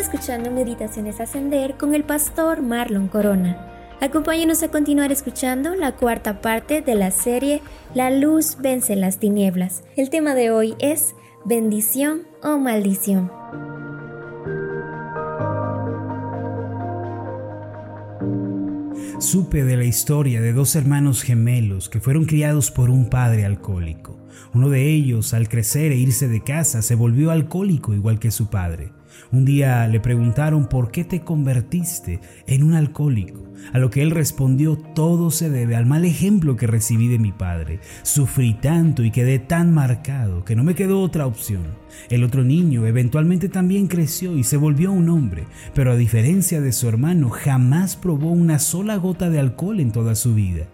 Escuchando Meditaciones Ascender con el pastor Marlon Corona. Acompáñenos a continuar escuchando la cuarta parte de la serie La luz vence las tinieblas. El tema de hoy es bendición o maldición. Supe de la historia de dos hermanos gemelos que fueron criados por un padre alcohólico. Uno de ellos, al crecer e irse de casa, se volvió alcohólico igual que su padre. Un día le preguntaron por qué te convertiste en un alcohólico, a lo que él respondió todo se debe al mal ejemplo que recibí de mi padre. Sufrí tanto y quedé tan marcado que no me quedó otra opción. El otro niño eventualmente también creció y se volvió un hombre, pero a diferencia de su hermano jamás probó una sola gota de alcohol en toda su vida.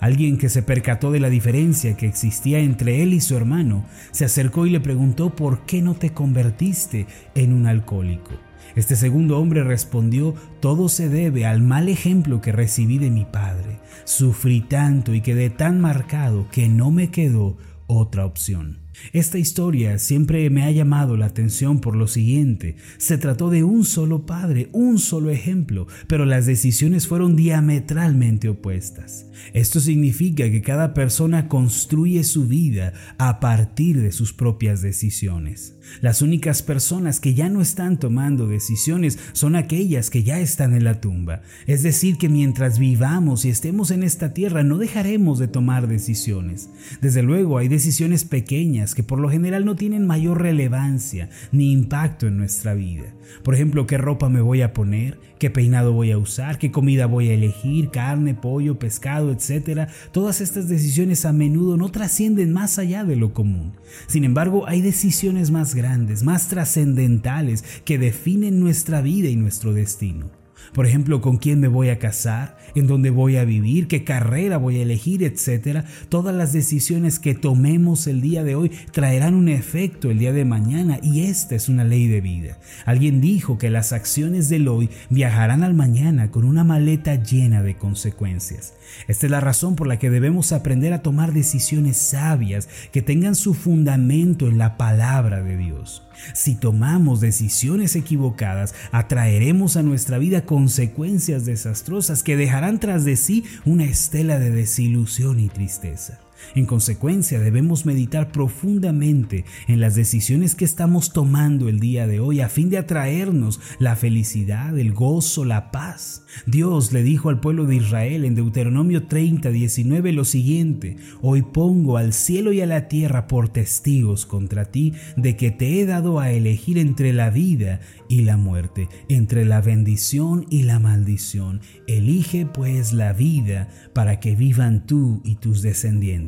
Alguien que se percató de la diferencia que existía entre él y su hermano se acercó y le preguntó por qué no te convertiste en un alcohólico. Este segundo hombre respondió, todo se debe al mal ejemplo que recibí de mi padre. Sufrí tanto y quedé tan marcado que no me quedó otra opción. Esta historia siempre me ha llamado la atención por lo siguiente. Se trató de un solo padre, un solo ejemplo, pero las decisiones fueron diametralmente opuestas. Esto significa que cada persona construye su vida a partir de sus propias decisiones. Las únicas personas que ya no están tomando decisiones son aquellas que ya están en la tumba. Es decir, que mientras vivamos y estemos en esta tierra no dejaremos de tomar decisiones. Desde luego hay decisiones pequeñas que por lo general no tienen mayor relevancia ni impacto en nuestra vida. Por ejemplo, qué ropa me voy a poner, qué peinado voy a usar, qué comida voy a elegir, carne, pollo, pescado, etc. Todas estas decisiones a menudo no trascienden más allá de lo común. Sin embargo, hay decisiones más grandes, más trascendentales que definen nuestra vida y nuestro destino. Por ejemplo, con quién me voy a casar, en dónde voy a vivir, qué carrera voy a elegir, etc. Todas las decisiones que tomemos el día de hoy traerán un efecto el día de mañana y esta es una ley de vida. Alguien dijo que las acciones del hoy viajarán al mañana con una maleta llena de consecuencias. Esta es la razón por la que debemos aprender a tomar decisiones sabias que tengan su fundamento en la palabra de Dios. Si tomamos decisiones equivocadas, atraeremos a nuestra vida consecuencias desastrosas que dejarán tras de sí una estela de desilusión y tristeza. En consecuencia, debemos meditar profundamente en las decisiones que estamos tomando el día de hoy a fin de atraernos la felicidad, el gozo, la paz. Dios le dijo al pueblo de Israel en Deuteronomio 30, 19 lo siguiente, Hoy pongo al cielo y a la tierra por testigos contra ti de que te he dado a elegir entre la vida y la muerte, entre la bendición y la maldición. Elige pues la vida para que vivan tú y tus descendientes.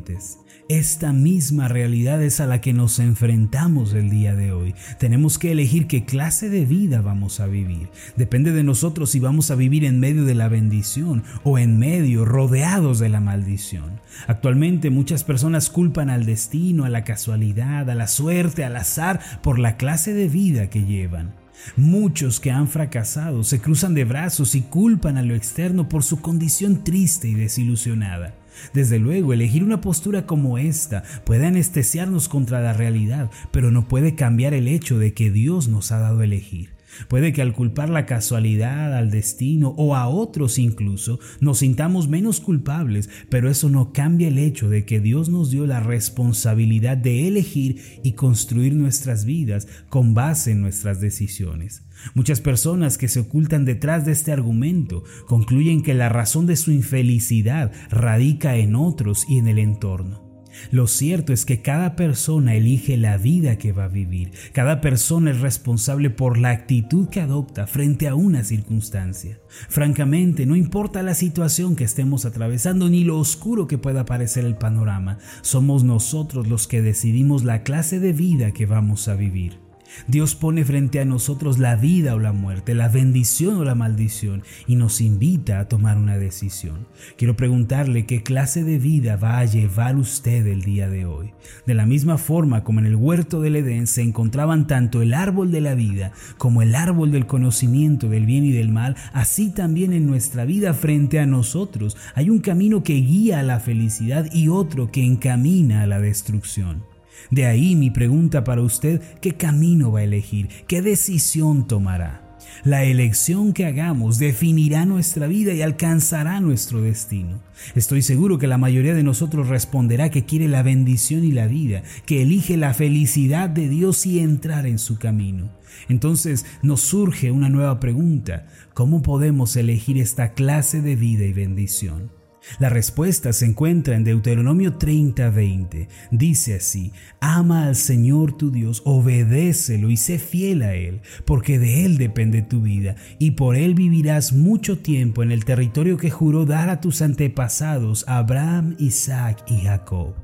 Esta misma realidad es a la que nos enfrentamos el día de hoy. Tenemos que elegir qué clase de vida vamos a vivir. Depende de nosotros si vamos a vivir en medio de la bendición o en medio, rodeados de la maldición. Actualmente muchas personas culpan al destino, a la casualidad, a la suerte, al azar por la clase de vida que llevan. Muchos que han fracasado se cruzan de brazos y culpan a lo externo por su condición triste y desilusionada. Desde luego, elegir una postura como esta puede anestesiarnos contra la realidad, pero no puede cambiar el hecho de que Dios nos ha dado a elegir. Puede que al culpar la casualidad, al destino o a otros incluso, nos sintamos menos culpables, pero eso no cambia el hecho de que Dios nos dio la responsabilidad de elegir y construir nuestras vidas con base en nuestras decisiones. Muchas personas que se ocultan detrás de este argumento concluyen que la razón de su infelicidad radica en otros y en el entorno. Lo cierto es que cada persona elige la vida que va a vivir. Cada persona es responsable por la actitud que adopta frente a una circunstancia. Francamente, no importa la situación que estemos atravesando ni lo oscuro que pueda parecer el panorama, somos nosotros los que decidimos la clase de vida que vamos a vivir. Dios pone frente a nosotros la vida o la muerte, la bendición o la maldición y nos invita a tomar una decisión. Quiero preguntarle qué clase de vida va a llevar usted el día de hoy. De la misma forma como en el huerto del Edén se encontraban tanto el árbol de la vida como el árbol del conocimiento del bien y del mal, así también en nuestra vida frente a nosotros hay un camino que guía a la felicidad y otro que encamina a la destrucción. De ahí mi pregunta para usted, ¿qué camino va a elegir? ¿Qué decisión tomará? La elección que hagamos definirá nuestra vida y alcanzará nuestro destino. Estoy seguro que la mayoría de nosotros responderá que quiere la bendición y la vida, que elige la felicidad de Dios y entrar en su camino. Entonces nos surge una nueva pregunta. ¿Cómo podemos elegir esta clase de vida y bendición? La respuesta se encuentra en Deuteronomio 30:20. Dice así, ama al Señor tu Dios, obedécelo y sé fiel a Él, porque de Él depende tu vida, y por Él vivirás mucho tiempo en el territorio que juró dar a tus antepasados, Abraham, Isaac y Jacob.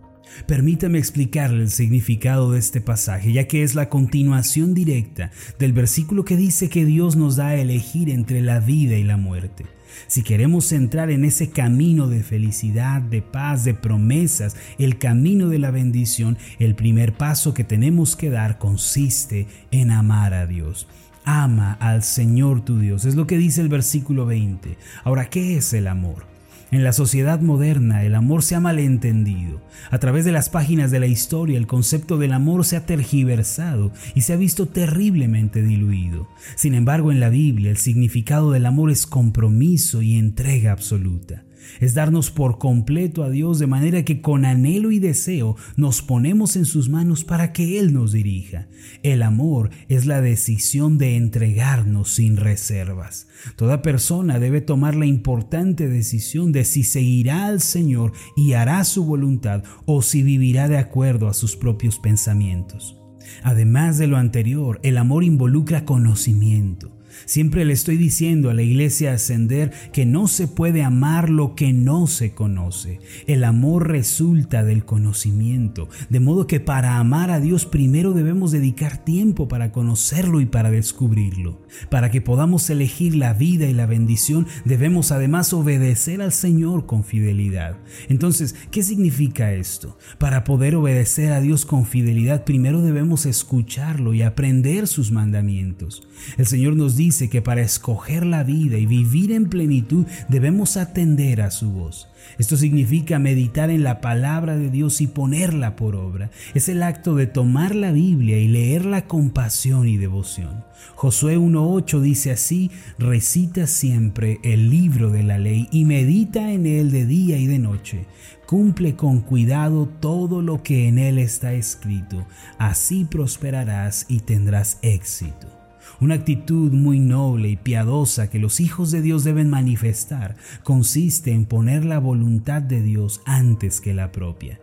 Permítame explicarle el significado de este pasaje, ya que es la continuación directa del versículo que dice que Dios nos da a elegir entre la vida y la muerte. Si queremos entrar en ese camino de felicidad, de paz, de promesas, el camino de la bendición, el primer paso que tenemos que dar consiste en amar a Dios. Ama al Señor tu Dios. Es lo que dice el versículo 20. Ahora, ¿qué es el amor? En la sociedad moderna el amor se ha malentendido. A través de las páginas de la historia el concepto del amor se ha tergiversado y se ha visto terriblemente diluido. Sin embargo, en la Biblia el significado del amor es compromiso y entrega absoluta es darnos por completo a Dios de manera que con anhelo y deseo nos ponemos en sus manos para que Él nos dirija. El amor es la decisión de entregarnos sin reservas. Toda persona debe tomar la importante decisión de si seguirá al Señor y hará su voluntad o si vivirá de acuerdo a sus propios pensamientos. Además de lo anterior, el amor involucra conocimiento. Siempre le estoy diciendo a la iglesia ascender que no se puede amar lo que no se conoce. El amor resulta del conocimiento, de modo que para amar a Dios primero debemos dedicar tiempo para conocerlo y para descubrirlo. Para que podamos elegir la vida y la bendición debemos además obedecer al Señor con fidelidad. Entonces, ¿qué significa esto? Para poder obedecer a Dios con fidelidad primero debemos escucharlo y aprender sus mandamientos. El Señor nos dice dice que para escoger la vida y vivir en plenitud debemos atender a su voz. Esto significa meditar en la palabra de Dios y ponerla por obra. Es el acto de tomar la Biblia y leerla con pasión y devoción. Josué 1.8 dice así, recita siempre el libro de la ley y medita en él de día y de noche. Cumple con cuidado todo lo que en él está escrito. Así prosperarás y tendrás éxito. Una actitud muy noble y piadosa que los hijos de Dios deben manifestar consiste en poner la voluntad de Dios antes que la propia.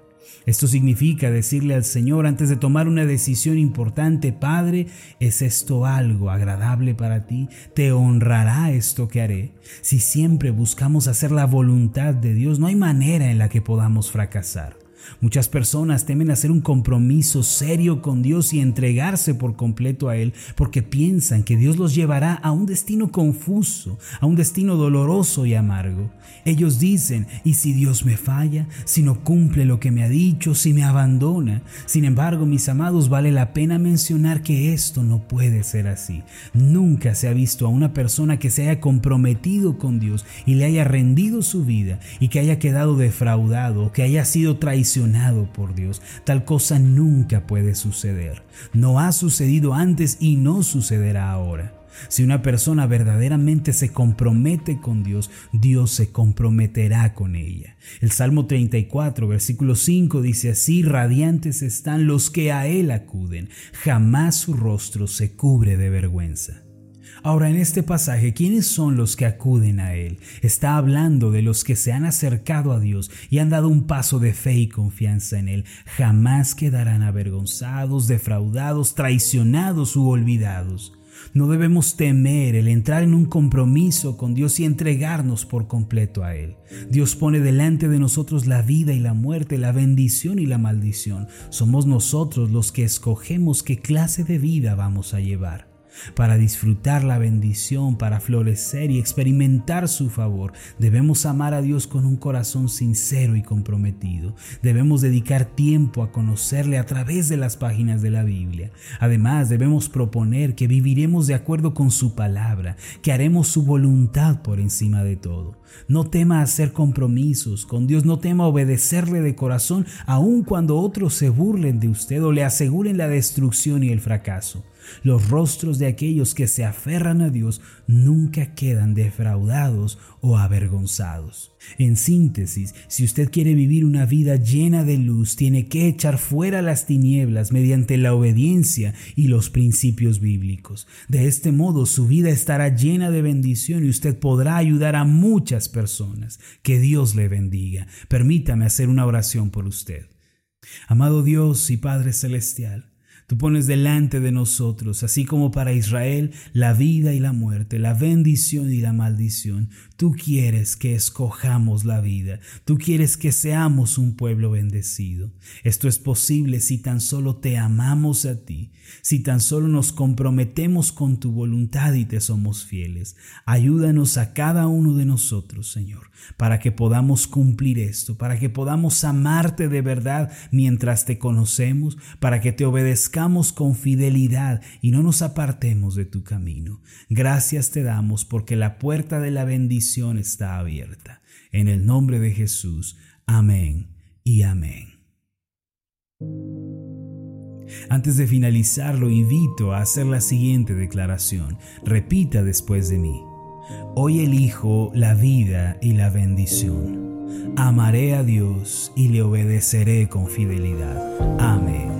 Esto significa decirle al Señor antes de tomar una decisión importante, Padre, ¿es esto algo agradable para ti? ¿Te honrará esto que haré? Si siempre buscamos hacer la voluntad de Dios, no hay manera en la que podamos fracasar. Muchas personas temen hacer un compromiso serio con Dios y entregarse por completo a Él porque piensan que Dios los llevará a un destino confuso, a un destino doloroso y amargo. Ellos dicen, ¿y si Dios me falla? Si no cumple lo que me ha dicho, si me abandona. Sin embargo, mis amados, vale la pena mencionar que esto no puede ser así. Nunca se ha visto a una persona que se haya comprometido con Dios y le haya rendido su vida y que haya quedado defraudado, que haya sido traicionado por Dios. Tal cosa nunca puede suceder. No ha sucedido antes y no sucederá ahora. Si una persona verdaderamente se compromete con Dios, Dios se comprometerá con ella. El Salmo 34, versículo 5 dice así, radiantes están los que a Él acuden, jamás su rostro se cubre de vergüenza. Ahora en este pasaje, ¿quiénes son los que acuden a Él? Está hablando de los que se han acercado a Dios y han dado un paso de fe y confianza en Él. Jamás quedarán avergonzados, defraudados, traicionados u olvidados. No debemos temer el entrar en un compromiso con Dios y entregarnos por completo a Él. Dios pone delante de nosotros la vida y la muerte, la bendición y la maldición. Somos nosotros los que escogemos qué clase de vida vamos a llevar para disfrutar la bendición, para florecer y experimentar su favor. Debemos amar a Dios con un corazón sincero y comprometido. Debemos dedicar tiempo a conocerle a través de las páginas de la Biblia. Además, debemos proponer que viviremos de acuerdo con su palabra, que haremos su voluntad por encima de todo. No tema hacer compromisos con Dios, no tema obedecerle de corazón, aun cuando otros se burlen de usted o le aseguren la destrucción y el fracaso. Los rostros de aquellos que se aferran a Dios nunca quedan defraudados o avergonzados. En síntesis, si usted quiere vivir una vida llena de luz, tiene que echar fuera las tinieblas mediante la obediencia y los principios bíblicos. De este modo su vida estará llena de bendición y usted podrá ayudar a muchas personas. Que Dios le bendiga. Permítame hacer una oración por usted. Amado Dios y Padre Celestial, Tú pones delante de nosotros, así como para Israel, la vida y la muerte, la bendición y la maldición. Tú quieres que escojamos la vida. Tú quieres que seamos un pueblo bendecido. Esto es posible si tan solo te amamos a ti, si tan solo nos comprometemos con tu voluntad y te somos fieles. Ayúdanos a cada uno de nosotros, Señor, para que podamos cumplir esto, para que podamos amarte de verdad mientras te conocemos, para que te con fidelidad y no nos apartemos de tu camino. Gracias te damos porque la puerta de la bendición está abierta. En el nombre de Jesús. Amén y amén. Antes de finalizar, lo invito a hacer la siguiente declaración. Repita después de mí. Hoy elijo la vida y la bendición. Amaré a Dios y le obedeceré con fidelidad. Amén.